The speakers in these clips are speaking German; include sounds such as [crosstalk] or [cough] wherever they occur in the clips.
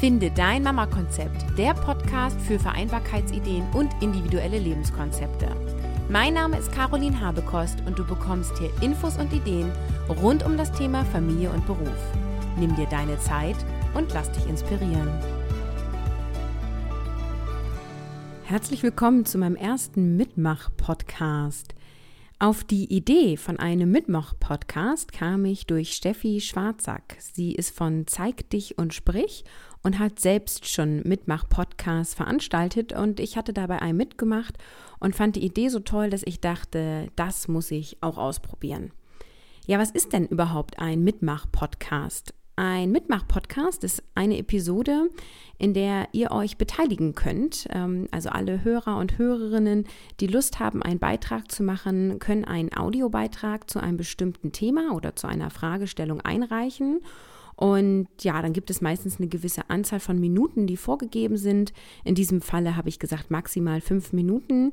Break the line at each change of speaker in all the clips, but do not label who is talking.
Finde dein Mama-Konzept, der Podcast für Vereinbarkeitsideen und individuelle Lebenskonzepte. Mein Name ist Caroline Habekost und du bekommst hier Infos und Ideen rund um das Thema Familie und Beruf. Nimm dir deine Zeit und lass dich inspirieren. Herzlich willkommen zu meinem ersten Mitmach-Podcast. Auf die Idee von einem Mitmach-Podcast kam ich durch Steffi Schwarzack. Sie ist von Zeig dich und sprich und hat selbst schon Mitmach-Podcasts veranstaltet und ich hatte dabei einen mitgemacht und fand die Idee so toll, dass ich dachte, das muss ich auch ausprobieren. Ja, was ist denn überhaupt ein Mitmach-Podcast? Ein Mitmach-Podcast ist eine Episode, in der ihr euch beteiligen könnt. Ähm, also alle Hörer und Hörerinnen, die Lust haben, einen Beitrag zu machen, können einen Audiobeitrag zu einem bestimmten Thema oder zu einer Fragestellung einreichen. Und ja, dann gibt es meistens eine gewisse Anzahl von Minuten, die vorgegeben sind. In diesem Falle habe ich gesagt maximal fünf Minuten.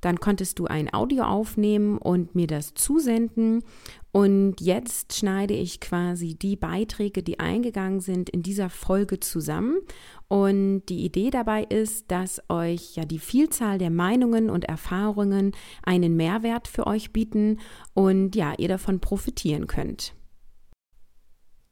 Dann konntest du ein Audio aufnehmen und mir das zusenden. Und jetzt schneide ich quasi die Beiträge, die eingegangen sind, in dieser Folge zusammen. Und die Idee dabei ist, dass euch ja die Vielzahl der Meinungen und Erfahrungen einen Mehrwert für euch bieten und ja, ihr davon profitieren könnt.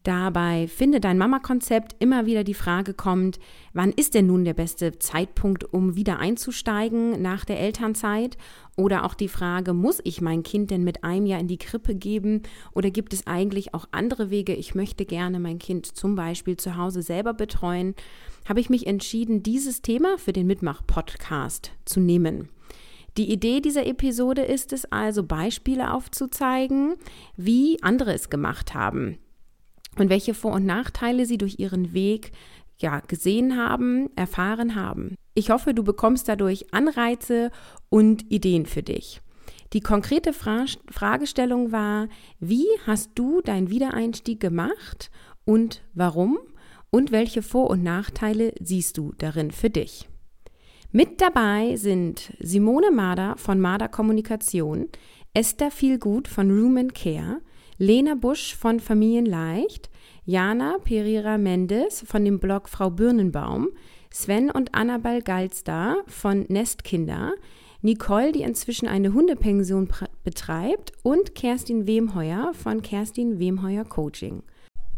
Dabei finde dein Mama-Konzept immer wieder die Frage kommt, wann ist denn nun der beste Zeitpunkt, um wieder einzusteigen nach der Elternzeit? Oder auch die Frage, muss ich mein Kind denn mit einem Jahr in die Krippe geben? Oder gibt es eigentlich auch andere Wege? Ich möchte gerne mein Kind zum Beispiel zu Hause selber betreuen. Habe ich mich entschieden, dieses Thema für den Mitmach-Podcast zu nehmen. Die Idee dieser Episode ist es also, Beispiele aufzuzeigen, wie andere es gemacht haben und welche Vor- und Nachteile sie durch ihren Weg ja, gesehen haben, erfahren haben. Ich hoffe, du bekommst dadurch Anreize und Ideen für dich. Die konkrete Fra Fragestellung war, wie hast du deinen Wiedereinstieg gemacht und warum und welche Vor- und Nachteile siehst du darin für dich? Mit dabei sind Simone Mader von Mader Kommunikation, Esther Vielgut von Room Care, Lena Busch von Familienleicht, Jana Pereira Mendes von dem Blog Frau Birnenbaum, Sven und Annabel Galstar von Nestkinder, Nicole, die inzwischen eine Hundepension betreibt und Kerstin Wemheuer von Kerstin Wemheuer Coaching.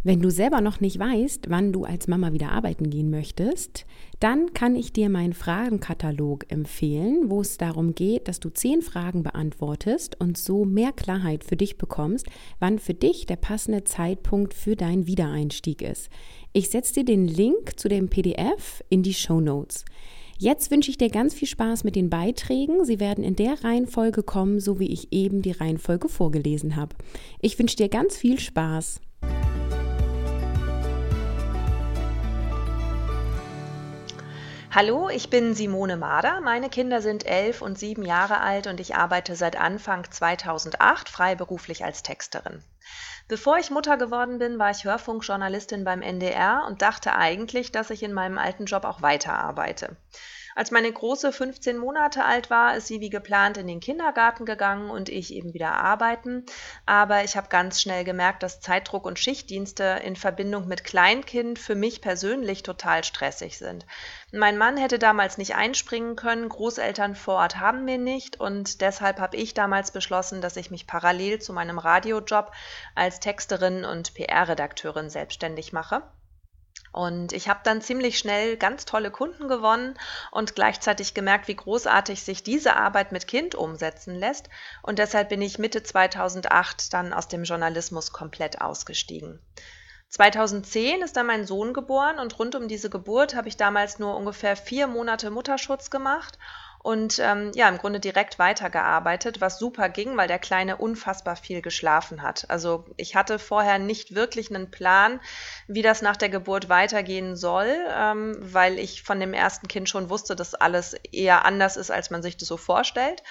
Wenn du selber noch nicht weißt, wann du als Mama wieder arbeiten gehen möchtest, dann kann ich dir meinen Fragenkatalog empfehlen, wo es darum geht, dass du zehn Fragen beantwortest und so mehr Klarheit für dich bekommst, wann für dich der passende Zeitpunkt für deinen Wiedereinstieg ist. Ich setze dir den Link zu dem PDF in die Show Notes. Jetzt wünsche ich dir ganz viel Spaß mit den Beiträgen. Sie werden in der Reihenfolge kommen, so wie ich eben die Reihenfolge vorgelesen habe. Ich wünsche dir ganz viel Spaß.
Hallo, ich bin Simone Mader. Meine Kinder sind elf und sieben Jahre alt und ich arbeite seit Anfang 2008 freiberuflich als Texterin. Bevor ich Mutter geworden bin, war ich Hörfunkjournalistin beim NDR und dachte eigentlich, dass ich in meinem alten Job auch weiterarbeite. Als meine Große 15 Monate alt war, ist sie wie geplant in den Kindergarten gegangen und ich eben wieder arbeiten. Aber ich habe ganz schnell gemerkt, dass Zeitdruck und Schichtdienste in Verbindung mit Kleinkind für mich persönlich total stressig sind. Mein Mann hätte damals nicht einspringen können, Großeltern vor Ort haben wir nicht und deshalb habe ich damals beschlossen, dass ich mich parallel zu meinem Radiojob als Texterin und PR-Redakteurin selbstständig mache. Und ich habe dann ziemlich schnell ganz tolle Kunden gewonnen und gleichzeitig gemerkt, wie großartig sich diese Arbeit mit Kind umsetzen lässt. Und deshalb bin ich Mitte 2008 dann aus dem Journalismus komplett ausgestiegen. 2010 ist dann mein Sohn geboren und rund um diese Geburt habe ich damals nur ungefähr vier Monate Mutterschutz gemacht und ähm, ja, im Grunde direkt weitergearbeitet, was super ging, weil der Kleine unfassbar viel geschlafen hat. Also ich hatte vorher nicht wirklich einen Plan, wie das nach der Geburt weitergehen soll, ähm, weil ich von dem ersten Kind schon wusste, dass alles eher anders ist, als man sich das so vorstellt.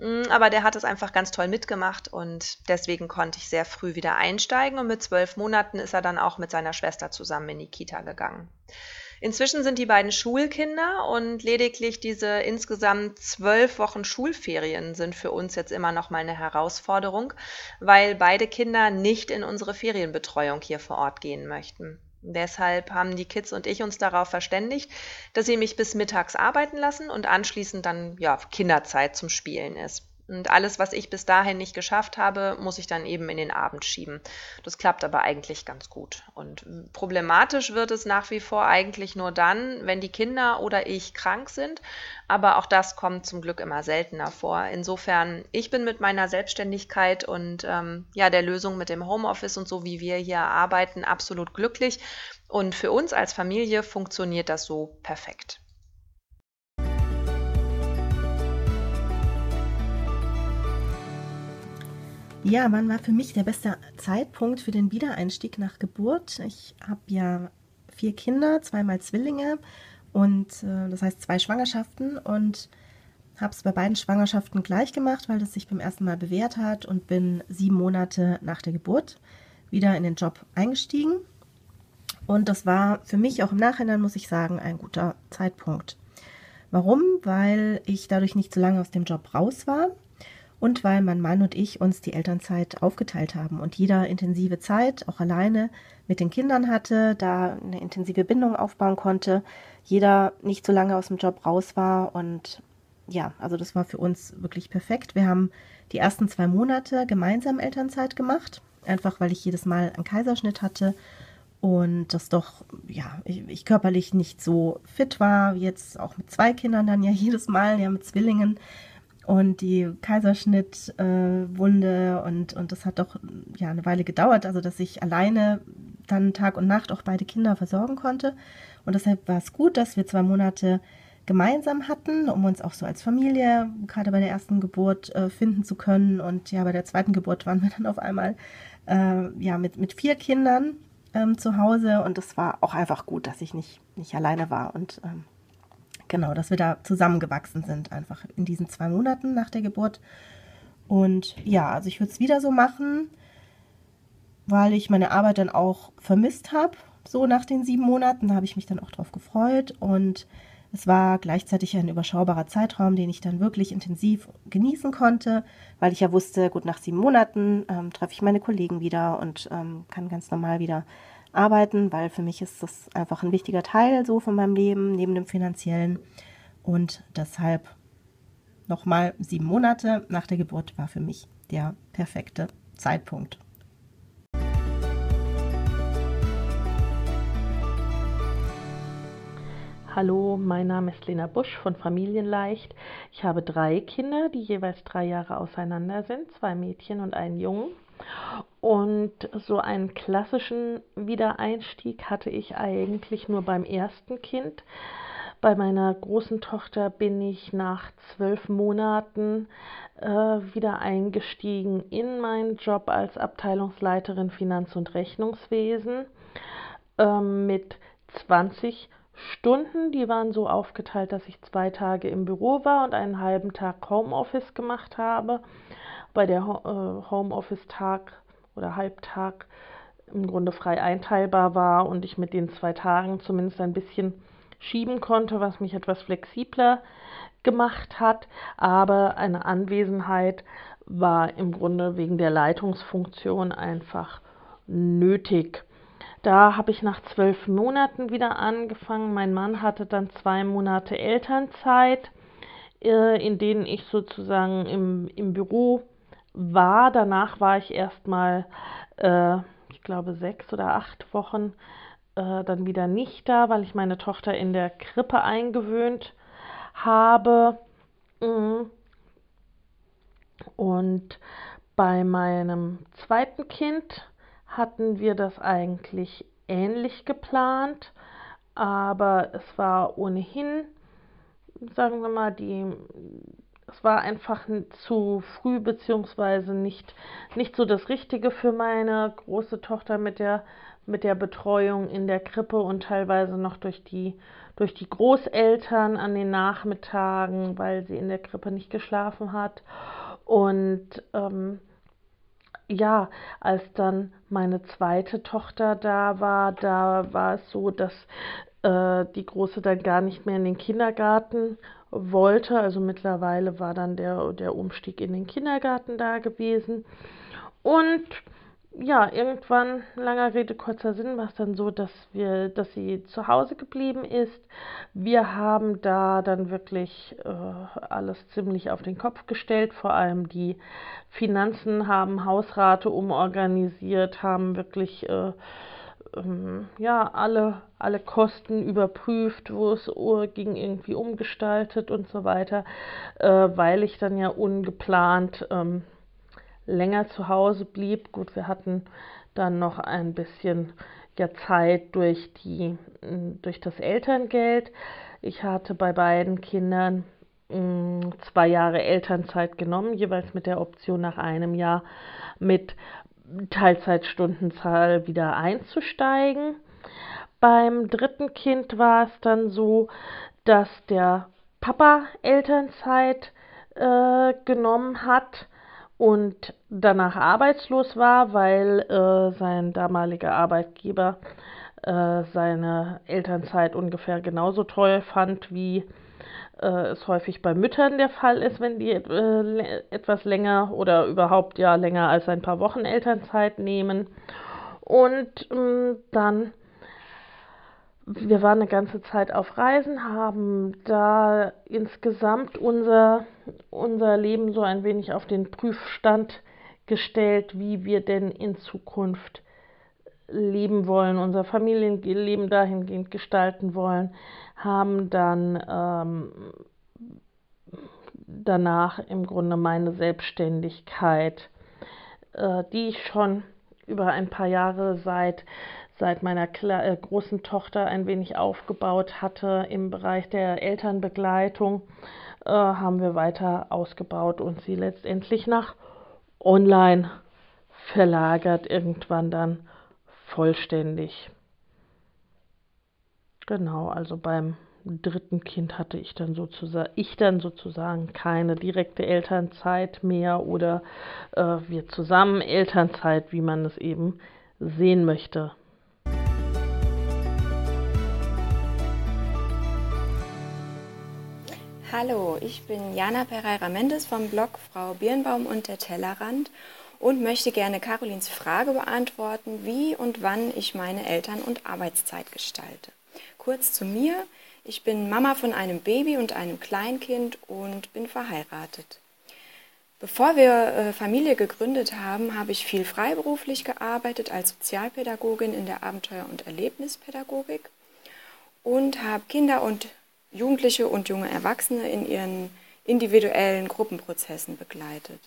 Mm, aber der hat es einfach ganz toll mitgemacht und deswegen konnte ich sehr früh wieder einsteigen und mit zwölf Monaten ist er dann auch mit seiner Schwester zusammen in die Kita gegangen. Inzwischen sind die beiden Schulkinder und lediglich diese insgesamt zwölf Wochen Schulferien sind für uns jetzt immer noch mal eine Herausforderung, weil beide Kinder nicht in unsere Ferienbetreuung hier vor Ort gehen möchten. Deshalb haben die Kids und ich uns darauf verständigt, dass sie mich bis mittags arbeiten lassen und anschließend dann ja Kinderzeit zum Spielen ist. Und alles, was ich bis dahin nicht geschafft habe, muss ich dann eben in den Abend schieben. Das klappt aber eigentlich ganz gut. Und problematisch wird es nach wie vor eigentlich nur dann, wenn die Kinder oder ich krank sind. Aber auch das kommt zum Glück immer seltener vor. Insofern, ich bin mit meiner Selbstständigkeit und ähm, ja, der Lösung mit dem Homeoffice und so, wie wir hier arbeiten, absolut glücklich. Und für uns als Familie funktioniert das so perfekt.
Ja, wann war für mich der beste Zeitpunkt für den Wiedereinstieg nach Geburt? Ich habe ja vier Kinder, zweimal Zwillinge und äh, das heißt zwei Schwangerschaften und habe es bei beiden Schwangerschaften gleich gemacht, weil das sich beim ersten Mal bewährt hat und bin sieben Monate nach der Geburt wieder in den Job eingestiegen. Und das war für mich auch im Nachhinein, muss ich sagen, ein guter Zeitpunkt. Warum? Weil ich dadurch nicht so lange aus dem Job raus war und weil mein Mann und ich uns die Elternzeit aufgeteilt haben und jeder intensive Zeit, auch alleine mit den Kindern hatte, da eine intensive Bindung aufbauen konnte, jeder nicht so lange aus dem Job raus war und ja, also das war für uns wirklich perfekt. Wir haben die ersten zwei Monate gemeinsam Elternzeit gemacht, einfach weil ich jedes Mal einen Kaiserschnitt hatte und das doch, ja, ich, ich körperlich nicht so fit war, wie jetzt auch mit zwei Kindern dann ja [laughs] jedes Mal, ja mit Zwillingen und die Kaiserschnittwunde äh, und, und das hat doch ja eine Weile gedauert, also dass ich alleine dann Tag und Nacht auch beide Kinder versorgen konnte. Und deshalb war es gut, dass wir zwei Monate gemeinsam hatten, um uns auch so als Familie gerade bei der ersten Geburt äh, finden zu können. Und ja, bei der zweiten Geburt waren wir dann auf einmal äh, ja mit, mit vier Kindern ähm, zu Hause und es war auch einfach gut, dass ich nicht, nicht alleine war und ähm, Genau, dass wir da zusammengewachsen sind, einfach in diesen zwei Monaten nach der Geburt. Und ja, also ich würde es wieder so machen, weil ich meine Arbeit dann auch vermisst habe, so nach den sieben Monaten. Da habe ich mich dann auch drauf gefreut. Und es war gleichzeitig ein überschaubarer Zeitraum, den ich dann wirklich intensiv genießen konnte, weil ich ja wusste, gut, nach sieben Monaten ähm, treffe ich meine Kollegen wieder und ähm, kann ganz normal wieder arbeiten, weil für mich ist das einfach ein wichtiger Teil so von meinem Leben, neben dem finanziellen. Und deshalb nochmal sieben Monate nach der Geburt war für mich der perfekte Zeitpunkt.
Hallo, mein Name ist Lena Busch von Familienleicht. Ich habe drei Kinder, die jeweils drei Jahre auseinander sind, zwei Mädchen und einen Jungen. Und so einen klassischen Wiedereinstieg hatte ich eigentlich nur beim ersten Kind. Bei meiner großen Tochter bin ich nach zwölf Monaten äh, wieder eingestiegen in meinen Job als Abteilungsleiterin Finanz- und Rechnungswesen äh, mit 20 Stunden. Die waren so aufgeteilt, dass ich zwei Tage im Büro war und einen halben Tag Homeoffice gemacht habe bei der äh, Homeoffice-Tag oder Halbtag im Grunde frei einteilbar war und ich mit den zwei Tagen zumindest ein bisschen schieben konnte, was mich etwas flexibler gemacht hat. Aber eine Anwesenheit war im Grunde wegen der Leitungsfunktion einfach nötig. Da habe ich nach zwölf Monaten wieder angefangen. Mein Mann hatte dann zwei Monate Elternzeit, äh, in denen ich sozusagen im, im Büro war. Danach war ich erstmal, äh, ich glaube, sechs oder acht Wochen äh, dann wieder nicht da, weil ich meine Tochter in der Krippe eingewöhnt habe. Mhm. Und bei meinem zweiten Kind hatten wir das eigentlich ähnlich geplant, aber es war ohnehin, sagen wir mal, die war einfach zu früh beziehungsweise nicht, nicht so das Richtige für meine große Tochter mit der, mit der Betreuung in der Krippe und teilweise noch durch die, durch die Großeltern an den Nachmittagen, weil sie in der Krippe nicht geschlafen hat. Und ähm, ja, als dann meine zweite Tochter da war, da war es so, dass äh, die Große dann gar nicht mehr in den Kindergarten wollte. Also mittlerweile war dann der, der Umstieg in den Kindergarten da gewesen. Und ja, irgendwann, langer Rede, kurzer Sinn, war es dann so, dass wir, dass sie zu Hause geblieben ist. Wir haben da dann wirklich äh, alles ziemlich auf den Kopf gestellt, vor allem die Finanzen haben Hausrate umorganisiert, haben wirklich äh, ähm, ja, alle, alle Kosten überprüft, wo es ging, irgendwie umgestaltet und so weiter, äh, weil ich dann ja ungeplant ähm, länger zu Hause blieb. Gut, wir hatten dann noch ein bisschen ja, Zeit durch, die, durch das Elterngeld. Ich hatte bei beiden Kindern zwei Jahre Elternzeit genommen, jeweils mit der Option nach einem Jahr mit Teilzeitstundenzahl wieder einzusteigen. Beim dritten Kind war es dann so, dass der Papa Elternzeit äh, genommen hat und danach arbeitslos war, weil äh, sein damaliger Arbeitgeber äh, seine Elternzeit ungefähr genauso toll fand, wie äh, es häufig bei Müttern der Fall ist, wenn die äh, etwas länger oder überhaupt ja länger als ein paar Wochen Elternzeit nehmen. Und ähm, dann wir waren eine ganze Zeit auf Reisen, haben da insgesamt unser, unser Leben so ein wenig auf den Prüfstand gestellt, wie wir denn in Zukunft leben wollen, unser Familienleben dahingehend gestalten wollen, haben dann ähm, danach im Grunde meine Selbstständigkeit, äh, die ich schon über ein paar Jahre seit seit meiner Kle äh, großen Tochter ein wenig aufgebaut hatte im Bereich der Elternbegleitung, äh, haben wir weiter ausgebaut und sie letztendlich nach online verlagert, irgendwann dann vollständig. Genau, also beim dritten Kind hatte ich dann sozusagen, ich dann sozusagen keine direkte Elternzeit mehr oder äh, wir zusammen Elternzeit, wie man es eben sehen möchte.
Hallo, ich bin Jana Pereira Mendes vom Blog Frau Birnbaum und der Tellerrand und möchte gerne Carolins Frage beantworten, wie und wann ich meine Eltern- und Arbeitszeit gestalte. Kurz zu mir, ich bin Mama von einem Baby und einem Kleinkind und bin verheiratet. Bevor wir äh, Familie gegründet haben, habe ich viel freiberuflich gearbeitet als Sozialpädagogin in der Abenteuer- und Erlebnispädagogik und habe Kinder und Jugendliche und junge Erwachsene in ihren individuellen Gruppenprozessen begleitet.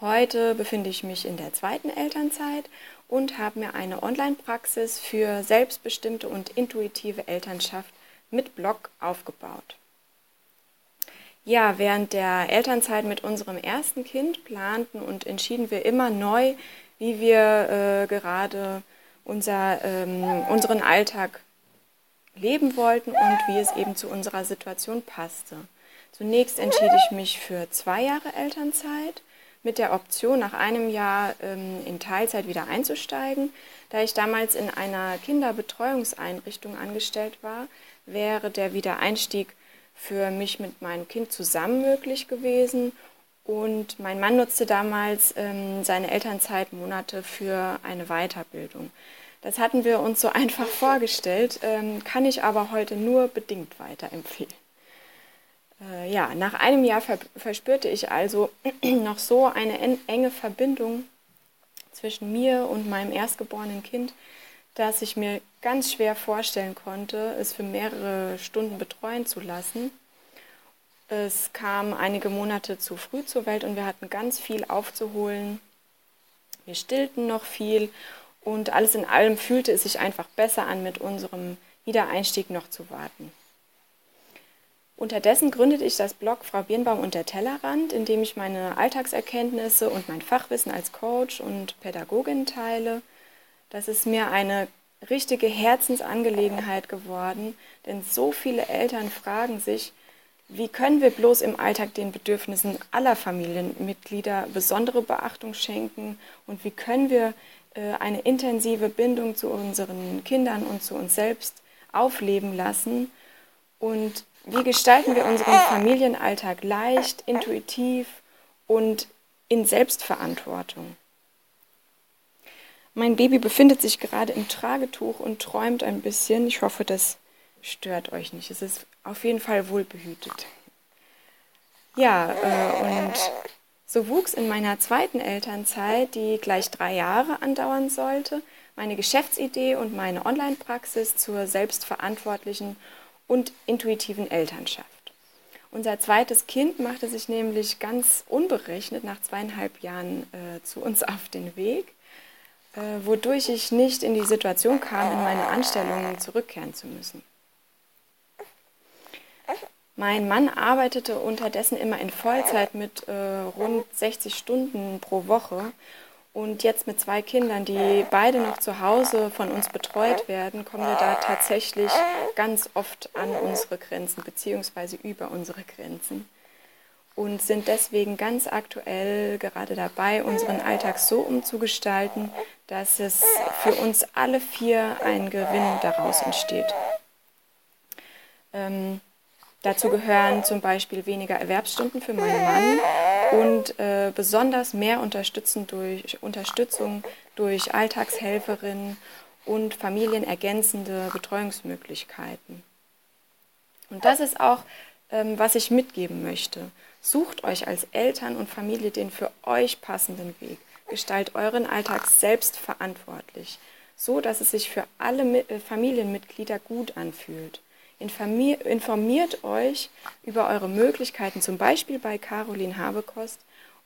Heute befinde ich mich in der zweiten Elternzeit und habe mir eine Online-Praxis für selbstbestimmte und intuitive Elternschaft mit Blog aufgebaut. Ja, während der Elternzeit mit unserem ersten Kind planten und entschieden wir immer neu, wie wir äh, gerade unser, ähm, unseren Alltag leben wollten und wie es eben zu unserer Situation passte. Zunächst entschied ich mich für zwei Jahre Elternzeit mit der Option, nach einem Jahr ähm, in Teilzeit wieder einzusteigen. Da ich damals in einer Kinderbetreuungseinrichtung angestellt war, wäre der Wiedereinstieg für mich mit meinem Kind zusammen möglich gewesen. Und mein Mann nutzte damals ähm, seine Elternzeitmonate für eine Weiterbildung. Das hatten wir uns so [laughs] einfach vorgestellt, ähm, kann ich aber heute nur bedingt weiterempfehlen. Äh, ja, nach einem Jahr ver verspürte ich also [clears throat] noch so eine enge Verbindung zwischen mir und meinem erstgeborenen Kind, dass ich mir ganz schwer vorstellen konnte, es für mehrere Stunden betreuen zu lassen. Es kam einige Monate zu früh zur Welt und wir hatten ganz viel aufzuholen. Wir stillten noch viel und alles in allem fühlte es sich einfach besser an, mit unserem Wiedereinstieg noch zu warten. Unterdessen gründete ich das Blog Frau Birnbaum und der Tellerrand, in dem ich meine Alltagserkenntnisse und mein Fachwissen als Coach und Pädagogin teile. Das ist mir eine richtige Herzensangelegenheit geworden, denn so viele Eltern fragen sich, wie können wir bloß im Alltag den Bedürfnissen aller Familienmitglieder besondere Beachtung schenken und wie können wir äh, eine intensive Bindung zu unseren Kindern und zu uns selbst aufleben lassen? Und wie gestalten wir unseren Familienalltag leicht, intuitiv und in Selbstverantwortung? Mein Baby befindet sich gerade im Tragetuch und träumt ein bisschen. Ich hoffe, das stört euch nicht. Es ist auf jeden Fall wohlbehütet. Ja, äh, und so wuchs in meiner zweiten Elternzeit, die gleich drei Jahre andauern sollte, meine Geschäftsidee und meine Online-Praxis zur selbstverantwortlichen und intuitiven Elternschaft. Unser zweites Kind machte sich nämlich ganz unberechnet nach zweieinhalb Jahren äh, zu uns [laughs] auf den Weg, äh, wodurch ich nicht in die Situation kam, in meine Anstellung zurückkehren zu müssen. Mein Mann arbeitete unterdessen immer in Vollzeit mit äh, rund 60 Stunden pro Woche und jetzt mit zwei Kindern, die beide noch zu Hause von uns betreut werden, kommen wir da tatsächlich ganz oft an unsere Grenzen bzw. über unsere Grenzen und sind deswegen ganz aktuell gerade dabei, unseren Alltag so umzugestalten, dass es für uns alle vier ein Gewinn daraus entsteht. Ähm, dazu gehören zum Beispiel weniger Erwerbsstunden für meinen Mann und äh, besonders mehr Unterstützung durch, Unterstützung durch Alltagshelferinnen und familienergänzende Betreuungsmöglichkeiten. Und das ist auch, ähm, was ich mitgeben möchte. Sucht euch als Eltern und Familie den für euch passenden Weg. Gestaltet euren Alltag selbst verantwortlich, so dass es sich für alle äh, Familienmitglieder gut anfühlt. Informiert euch über eure Möglichkeiten, zum Beispiel bei Caroline Habekost,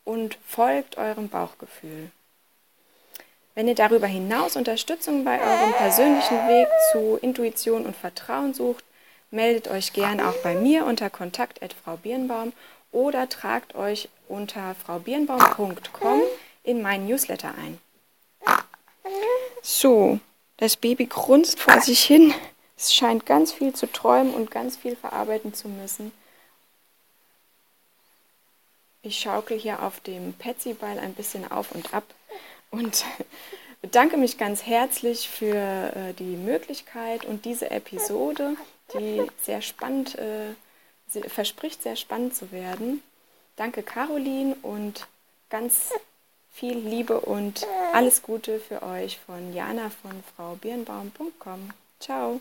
und folgt eurem Bauchgefühl. Wenn ihr darüber hinaus Unterstützung bei eurem persönlichen Weg zu Intuition und Vertrauen sucht, meldet euch gern auch bei mir unter kontakt.frau Birnbaum oder tragt euch unter fraubirnbaum.com in meinen Newsletter ein. So, das Baby grunzt vor sich hin. Es scheint ganz viel zu träumen und ganz viel verarbeiten zu müssen. Ich schaukel hier auf dem Petsy-Ball ein bisschen auf und ab und [laughs] bedanke mich ganz herzlich für äh, die Möglichkeit und diese Episode, die sehr spannend, äh, verspricht sehr spannend zu werden. Danke Caroline und ganz viel Liebe und alles Gute für euch von Jana von fraubirnbaum.com. Ciao.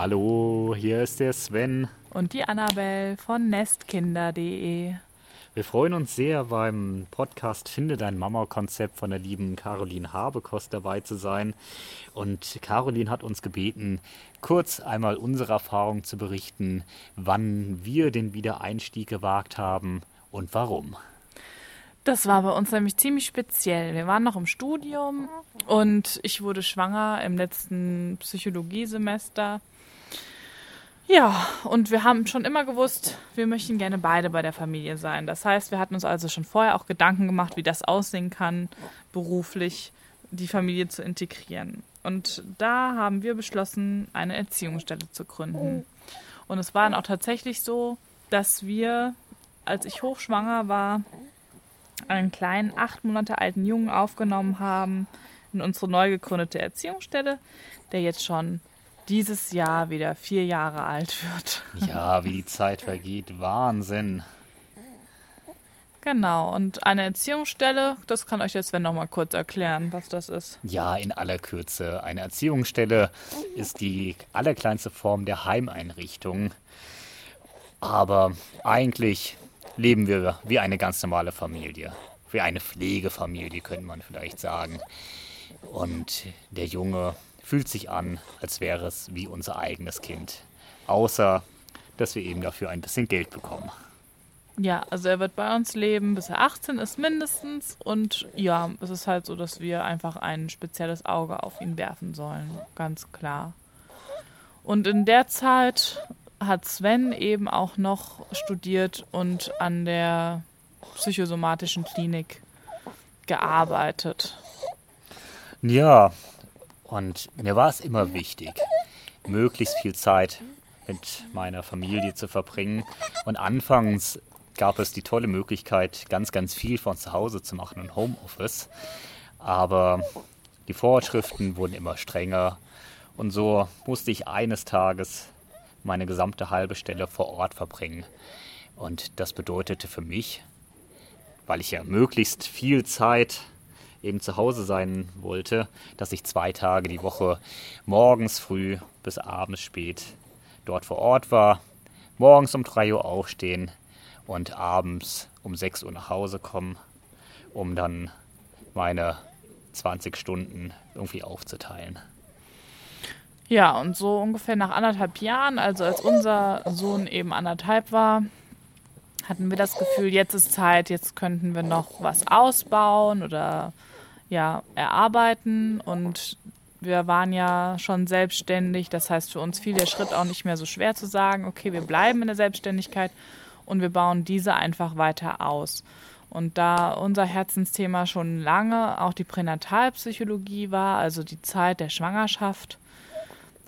Hallo, hier ist der Sven.
Und die Annabelle von nestkinder.de.
Wir freuen uns sehr, beim Podcast Finde dein Mama-Konzept von der lieben Caroline Habekost dabei zu sein. Und Caroline hat uns gebeten, kurz einmal unsere Erfahrung zu berichten, wann wir den Wiedereinstieg gewagt haben und warum.
Das war bei uns nämlich ziemlich speziell. Wir waren noch im Studium und ich wurde schwanger im letzten Psychologiesemester. Ja, und wir haben schon immer gewusst, wir möchten gerne beide bei der Familie sein. Das heißt, wir hatten uns also schon vorher auch Gedanken gemacht, wie das aussehen kann, beruflich die Familie zu integrieren. Und da haben wir beschlossen, eine Erziehungsstelle zu gründen. Und es war dann auch tatsächlich so, dass wir, als ich hochschwanger war, einen kleinen acht Monate alten Jungen aufgenommen haben in unsere neu gegründete Erziehungsstelle, der jetzt schon dieses Jahr wieder vier Jahre alt wird.
Ja, wie die Zeit vergeht. Wahnsinn.
Genau, und eine Erziehungsstelle, das kann euch jetzt Sven noch mal kurz erklären, was das ist.
Ja, in aller Kürze. Eine Erziehungsstelle ist die allerkleinste Form der Heimeinrichtung. Aber eigentlich leben wir wie eine ganz normale Familie. Wie eine Pflegefamilie, könnte man vielleicht sagen. Und der Junge fühlt sich an, als wäre es wie unser eigenes Kind. Außer, dass wir eben dafür ein bisschen Geld bekommen.
Ja, also er wird bei uns leben, bis er 18 ist mindestens. Und ja, es ist halt so, dass wir einfach ein spezielles Auge auf ihn werfen sollen. Ganz klar. Und in der Zeit hat Sven eben auch noch studiert und an der psychosomatischen Klinik gearbeitet.
Ja, und mir war es immer wichtig, möglichst viel Zeit mit meiner Familie zu verbringen. Und anfangs gab es die tolle Möglichkeit, ganz, ganz viel von zu Hause zu machen und Homeoffice. Aber die Vorschriften wurden immer strenger. Und so musste ich eines Tages meine gesamte halbe Stelle vor Ort verbringen. Und das bedeutete für mich, weil ich ja möglichst viel Zeit eben zu Hause sein wollte, dass ich zwei Tage die Woche morgens früh bis abends spät dort vor Ort war, morgens um 3 Uhr aufstehen und abends um 6 Uhr nach Hause kommen, um dann meine 20 Stunden irgendwie aufzuteilen.
Ja, und so ungefähr nach anderthalb Jahren, also als unser Sohn eben anderthalb war, hatten wir das Gefühl, jetzt ist Zeit, jetzt könnten wir noch was ausbauen oder ja, erarbeiten. Und wir waren ja schon selbstständig, das heißt für uns fiel der Schritt auch nicht mehr so schwer zu sagen, okay, wir bleiben in der Selbstständigkeit und wir bauen diese einfach weiter aus. Und da unser Herzensthema schon lange auch die Pränatalpsychologie war, also die Zeit der Schwangerschaft,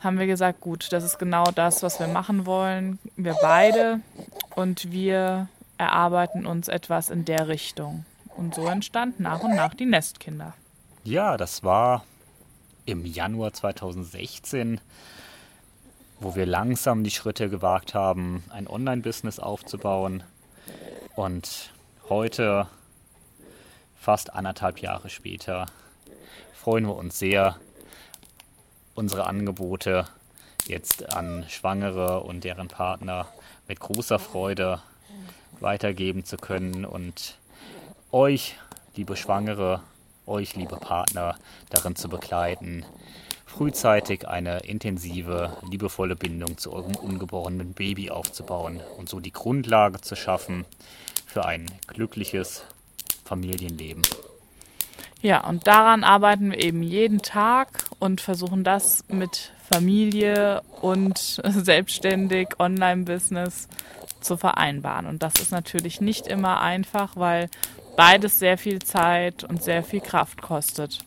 haben wir gesagt, gut, das ist genau das, was wir machen wollen, wir beide. Und wir erarbeiten uns etwas in der Richtung. Und so entstand nach und nach die Nestkinder.
Ja, das war im Januar 2016, wo wir langsam die Schritte gewagt haben, ein Online-Business aufzubauen. Und heute, fast anderthalb Jahre später, freuen wir uns sehr, unsere Angebote jetzt an Schwangere und deren Partner mit großer Freude weitergeben zu können und euch, liebe Schwangere, euch, liebe Partner, darin zu begleiten, frühzeitig eine intensive, liebevolle Bindung zu eurem ungeborenen Baby aufzubauen und so die Grundlage zu schaffen für ein glückliches Familienleben.
Ja, und daran arbeiten wir eben jeden Tag und versuchen das mit Familie und [laughs] selbstständig Online-Business zu vereinbaren. Und das ist natürlich nicht immer einfach, weil beides sehr viel Zeit und sehr viel Kraft kostet.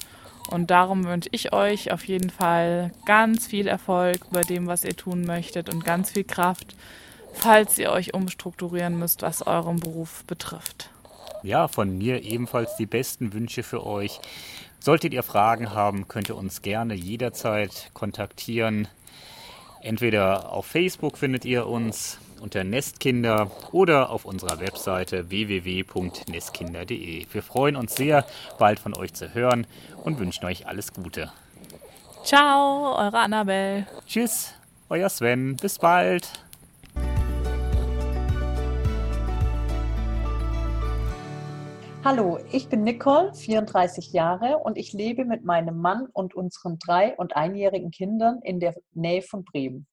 Und darum wünsche ich euch auf jeden Fall ganz viel Erfolg bei dem, was ihr tun möchtet und ganz viel Kraft, falls ihr euch umstrukturieren müsst, was euren Beruf betrifft.
Ja, von mir ebenfalls die besten Wünsche für euch. Solltet ihr Fragen haben, könnt ihr uns gerne jederzeit kontaktieren. Entweder auf Facebook findet ihr uns unter Nestkinder oder auf unserer Webseite www.nestkinder.de. Wir freuen uns sehr, bald von euch zu hören und wünschen euch alles Gute.
Ciao, eure Annabelle.
Tschüss, euer Sven. Bis bald.
Hallo, ich bin Nicole, 34 Jahre und ich lebe mit meinem Mann und unseren drei- und einjährigen Kindern in der Nähe von Bremen.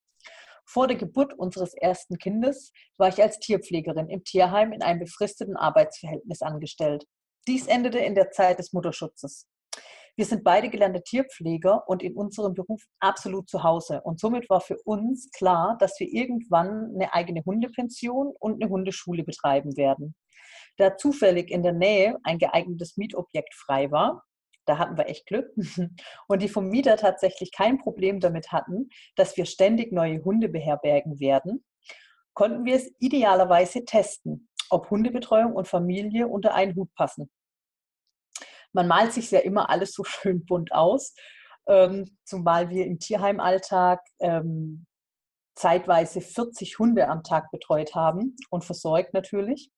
Vor der Geburt unseres ersten Kindes war ich als Tierpflegerin im Tierheim in einem befristeten Arbeitsverhältnis angestellt. Dies endete in der Zeit des Mutterschutzes. Wir sind beide gelernte Tierpfleger und in unserem Beruf absolut zu Hause. Und somit war für uns klar, dass wir irgendwann eine eigene Hundepension und eine Hundeschule betreiben werden. Da zufällig in der Nähe ein geeignetes Mietobjekt frei war, da hatten wir echt Glück, [laughs] und die vom Mieter tatsächlich kein Problem damit hatten, dass wir ständig neue Hunde beherbergen werden, konnten wir es idealerweise testen, ob Hundebetreuung und Familie unter einen Hut passen. Man malt sich ja immer alles so [laughs] schön bunt aus, ähm, zumal wir im Tierheimalltag ähm, zeitweise 40 Hunde am Tag betreut haben und versorgt natürlich.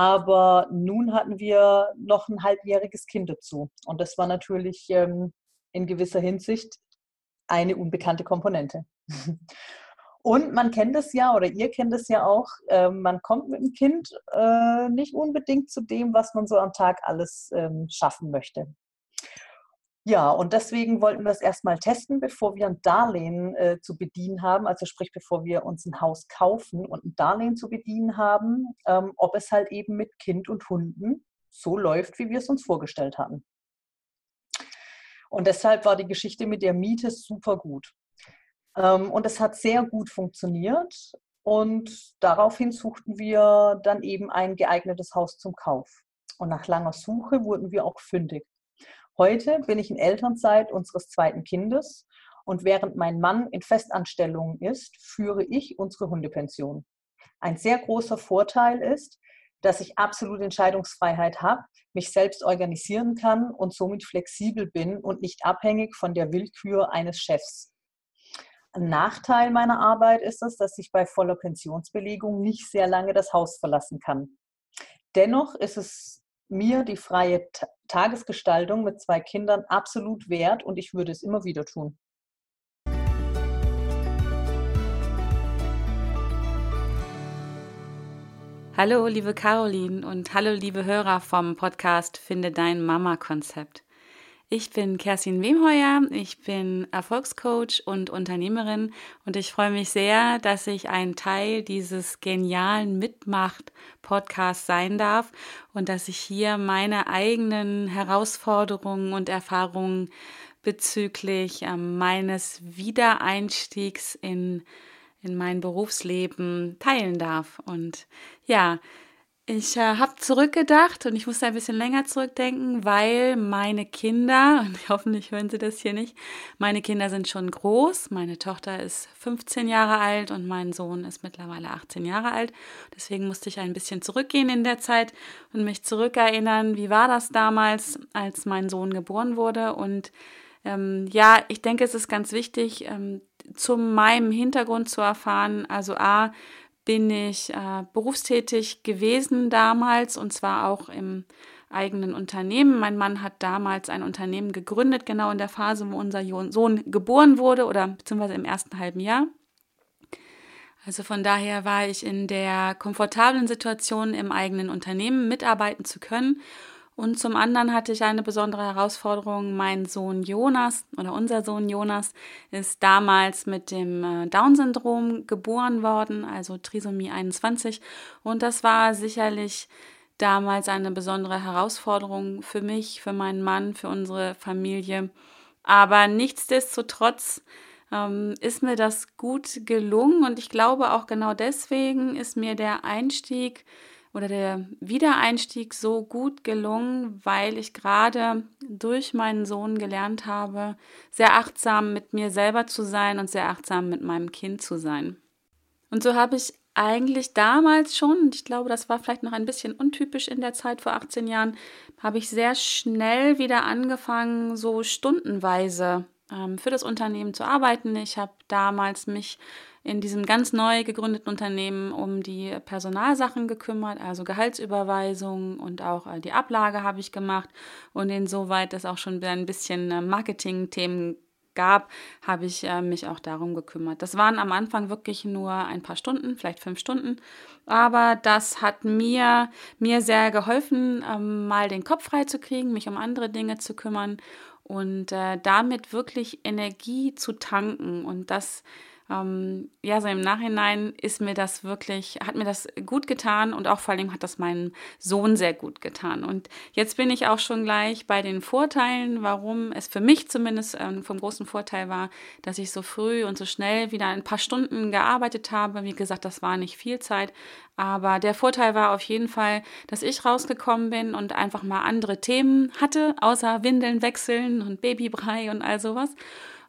Aber nun hatten wir noch ein halbjähriges Kind dazu. Und das war natürlich ähm, in gewisser Hinsicht eine unbekannte Komponente. [laughs] Und man kennt es ja, oder ihr kennt es ja auch, äh, man kommt mit dem Kind äh, nicht unbedingt zu dem, was man so am Tag alles ähm, schaffen möchte. Ja, und deswegen wollten wir es erstmal testen, bevor wir ein Darlehen äh, zu bedienen haben, also sprich, bevor wir uns ein Haus kaufen und ein Darlehen zu bedienen haben, ähm, ob es halt eben mit Kind und Hunden so läuft, wie wir es uns vorgestellt hatten. Und deshalb war die Geschichte mit der Miete super gut. Ähm, und es hat sehr gut funktioniert. Und daraufhin suchten wir dann eben ein geeignetes Haus zum Kauf. Und nach langer Suche wurden wir auch fündig. Heute bin ich in Elternzeit unseres zweiten Kindes und während mein Mann in Festanstellung ist, führe ich unsere Hundepension. Ein sehr großer Vorteil ist, dass ich absolute Entscheidungsfreiheit habe, mich selbst organisieren kann und somit flexibel bin und nicht abhängig von der Willkür eines Chefs. Ein Nachteil meiner Arbeit ist es, dass ich bei voller Pensionsbelegung nicht sehr lange das Haus verlassen kann. Dennoch ist es mir die freie Tagesgestaltung mit zwei Kindern absolut wert und ich würde es immer wieder tun.
Hallo, liebe Caroline und hallo, liebe Hörer vom Podcast Finde dein Mama-Konzept. Ich bin Kerstin Wemheuer, ich bin Erfolgscoach und Unternehmerin und ich freue mich sehr, dass ich ein Teil dieses genialen Mitmacht-Podcasts sein darf und dass ich hier meine eigenen Herausforderungen und Erfahrungen bezüglich äh, meines Wiedereinstiegs in, in mein Berufsleben teilen darf. Und ja, ich äh, habe zurückgedacht und ich musste ein bisschen länger zurückdenken, weil meine Kinder, [laughs] und hoffentlich hören Sie das hier nicht, meine Kinder sind schon groß. Meine Tochter ist 15 Jahre alt und mein Sohn ist mittlerweile 18 Jahre alt. Deswegen musste ich ein bisschen zurückgehen in der Zeit und mich zurückerinnern, wie war das damals, als mein Sohn geboren wurde. Und ähm, ja, ich denke, es ist ganz wichtig, ähm, zu meinem Hintergrund zu erfahren. Also A, bin ich äh, berufstätig gewesen damals und zwar auch im eigenen Unternehmen. Mein Mann hat damals ein Unternehmen gegründet, genau in der Phase, wo unser Sohn geboren wurde oder beziehungsweise im ersten halben Jahr. Also von daher war ich in der komfortablen Situation, im eigenen Unternehmen mitarbeiten zu können und zum anderen hatte ich eine besondere Herausforderung. Mein Sohn Jonas oder unser Sohn Jonas ist damals mit dem äh, Down-Syndrom geboren worden, also Trisomie 21. Und das war sicherlich damals eine besondere Herausforderung für mich, für meinen Mann, für unsere Familie. Aber nichtsdestotrotz ähm, ist mir das gut gelungen und ich glaube auch genau deswegen ist mir der Einstieg oder der Wiedereinstieg so gut gelungen, weil ich gerade durch meinen Sohn gelernt habe, sehr achtsam mit mir selber zu sein und sehr achtsam mit meinem Kind zu sein. Und so habe ich eigentlich damals schon, und ich glaube, das war vielleicht noch ein bisschen untypisch in der Zeit vor 18 Jahren, habe ich sehr schnell wieder angefangen, so stundenweise ähm, für das Unternehmen zu arbeiten. Ich habe damals mich in diesem ganz neu gegründeten Unternehmen um die Personalsachen gekümmert, also Gehaltsüberweisung und auch äh, die Ablage habe ich gemacht. Und insoweit es auch schon ein bisschen äh, Marketing-Themen gab, habe ich äh, mich auch darum gekümmert. Das waren am Anfang wirklich nur ein paar Stunden, vielleicht fünf Stunden, aber das hat mir, mir sehr geholfen, ähm, mal den Kopf frei zu kriegen, mich um andere Dinge zu kümmern und damit wirklich Energie zu tanken und das ähm, ja, so im Nachhinein ist mir das wirklich, hat mir das gut getan und auch vor allem hat das meinem Sohn sehr gut getan. Und jetzt bin ich auch schon gleich bei den Vorteilen, warum es für mich zumindest ähm, vom großen Vorteil war, dass ich so früh und so schnell wieder ein paar Stunden gearbeitet habe. Wie gesagt, das war nicht viel Zeit, aber der Vorteil war auf jeden Fall, dass ich rausgekommen bin und einfach mal andere Themen hatte, außer Windeln wechseln und Babybrei und all sowas.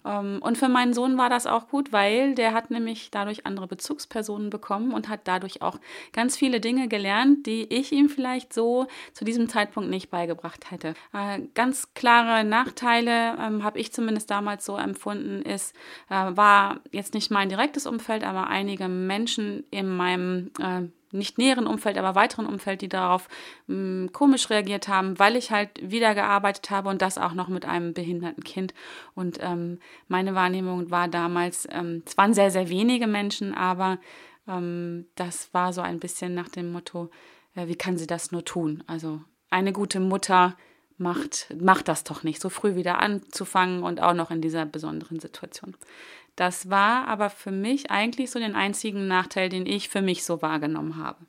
Ähm, und für meinen Sohn war das auch gut, weil der hat nämlich dadurch andere Bezugspersonen bekommen und hat dadurch auch ganz viele Dinge gelernt, die ich ihm vielleicht so zu diesem Zeitpunkt nicht beigebracht hätte. Äh, ganz klare Nachteile ähm, habe ich zumindest damals so empfunden, ist, äh, war jetzt nicht mein direktes Umfeld, aber einige Menschen in meinem äh, nicht näheren Umfeld, aber weiteren Umfeld, die darauf mh, hm, komisch reagiert haben, weil ich halt wieder gearbeitet habe und das auch noch mit einem behinderten Kind. Und ähm, meine Wahrnehmung war damals, ähm, es waren sehr, sehr wenige Menschen, aber ähm, das war so ein bisschen nach dem Motto, äh, wie kann sie das nur tun? Also eine gute Mutter macht, macht das doch nicht, so früh wieder anzufangen und auch noch in dieser besonderen Situation. Das war aber für mich eigentlich so den einzigen Nachteil, den ich für mich so wahrgenommen habe.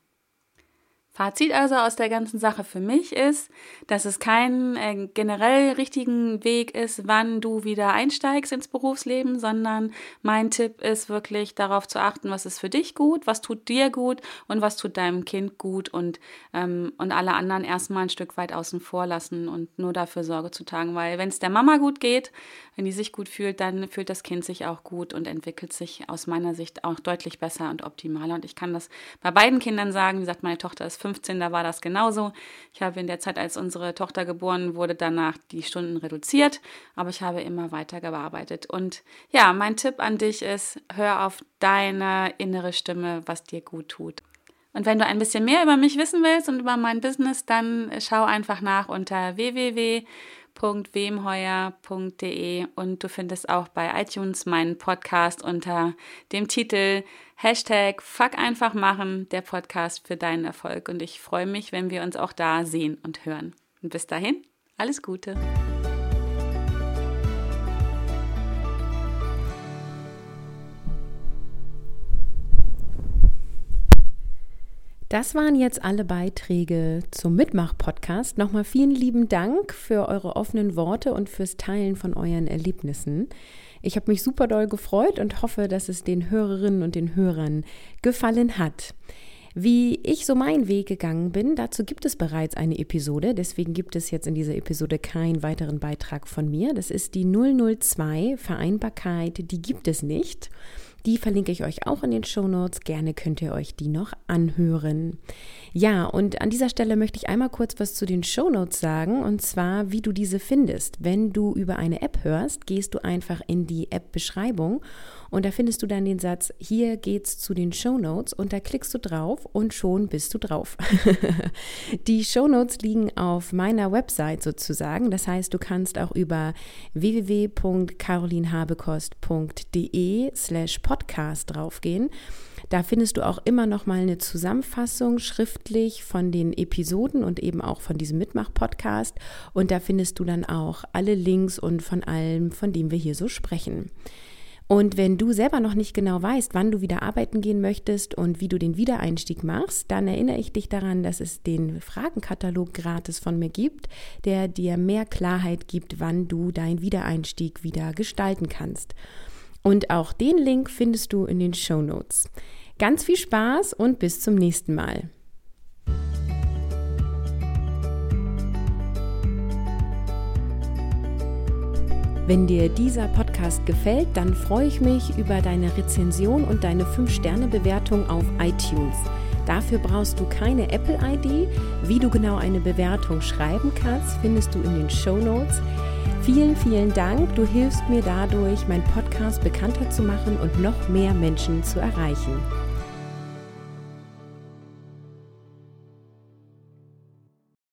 Fazit also aus der ganzen Sache für mich ist, dass es kein äh, generell richtigen Weg ist, wann du wieder einsteigst ins Berufsleben, sondern mein Tipp ist wirklich darauf zu achten, was ist für dich gut, was tut dir gut und was tut deinem Kind gut und, ähm, und alle anderen erstmal ein Stück weit außen vor lassen und nur dafür Sorge zu tragen, weil wenn es der Mama gut geht, wenn die sich gut fühlt, dann fühlt das Kind sich auch gut und entwickelt sich aus meiner Sicht auch deutlich besser und optimaler. Und ich kann das bei beiden Kindern sagen, wie gesagt, meine Tochter ist 15, da war das genauso. Ich habe in der Zeit, als unsere Tochter geboren wurde, danach die Stunden reduziert, aber ich habe immer weiter gearbeitet. Und ja, mein Tipp an dich ist, hör auf deine innere Stimme, was dir gut tut. Und wenn du ein bisschen mehr über mich wissen willst und über mein Business, dann schau einfach nach unter www.wemheuer.de und du findest auch bei iTunes meinen Podcast unter dem Titel Hashtag Fuck einfach machen, der Podcast für deinen Erfolg. Und ich freue mich, wenn wir uns auch da sehen und hören. Und bis dahin, alles Gute.
Das waren jetzt alle Beiträge zum Mitmach-Podcast. Nochmal vielen lieben Dank für eure offenen Worte und fürs Teilen von euren Erlebnissen. Ich habe mich super doll gefreut und hoffe, dass es den Hörerinnen und den Hörern gefallen hat. Wie ich so meinen Weg gegangen bin, dazu gibt es bereits eine Episode, deswegen gibt es jetzt in dieser Episode keinen weiteren Beitrag von mir. Das ist die 002 Vereinbarkeit, die gibt es nicht. Die verlinke ich euch auch in den Show Notes. Gerne könnt ihr euch die noch anhören. Ja, und an dieser Stelle möchte ich einmal kurz was zu den Show Notes sagen und zwar, wie du diese findest. Wenn du über eine App hörst, gehst du einfach in die App-Beschreibung und da findest du dann den Satz, hier geht's zu den Show Notes und da klickst du drauf und schon bist du drauf. [laughs] die Show Notes liegen auf meiner Website sozusagen. Das heißt, du kannst auch über www.carolinhabekost.de slash podcast draufgehen. Da findest du auch immer noch mal eine Zusammenfassung schriftlich von den Episoden und eben auch von diesem Mitmach-Podcast. Und da findest du dann auch alle Links und von allem, von dem wir hier so sprechen. Und wenn du selber noch nicht genau weißt, wann du wieder arbeiten gehen möchtest und wie du den Wiedereinstieg machst, dann erinnere ich dich daran, dass es den Fragenkatalog gratis von mir gibt, der dir mehr Klarheit gibt, wann du deinen Wiedereinstieg wieder gestalten kannst. Und auch den Link findest du in den Show Notes. Ganz viel Spaß und bis zum nächsten Mal. Wenn dir dieser Podcast gefällt, dann freue ich mich über deine Rezension und deine 5-Sterne-Bewertung auf iTunes. Dafür brauchst du keine Apple-ID. Wie du genau eine Bewertung schreiben kannst, findest du in den Show Notes. Vielen, vielen Dank. Du hilfst mir dadurch, meinen Podcast bekannter zu machen und noch mehr Menschen zu erreichen.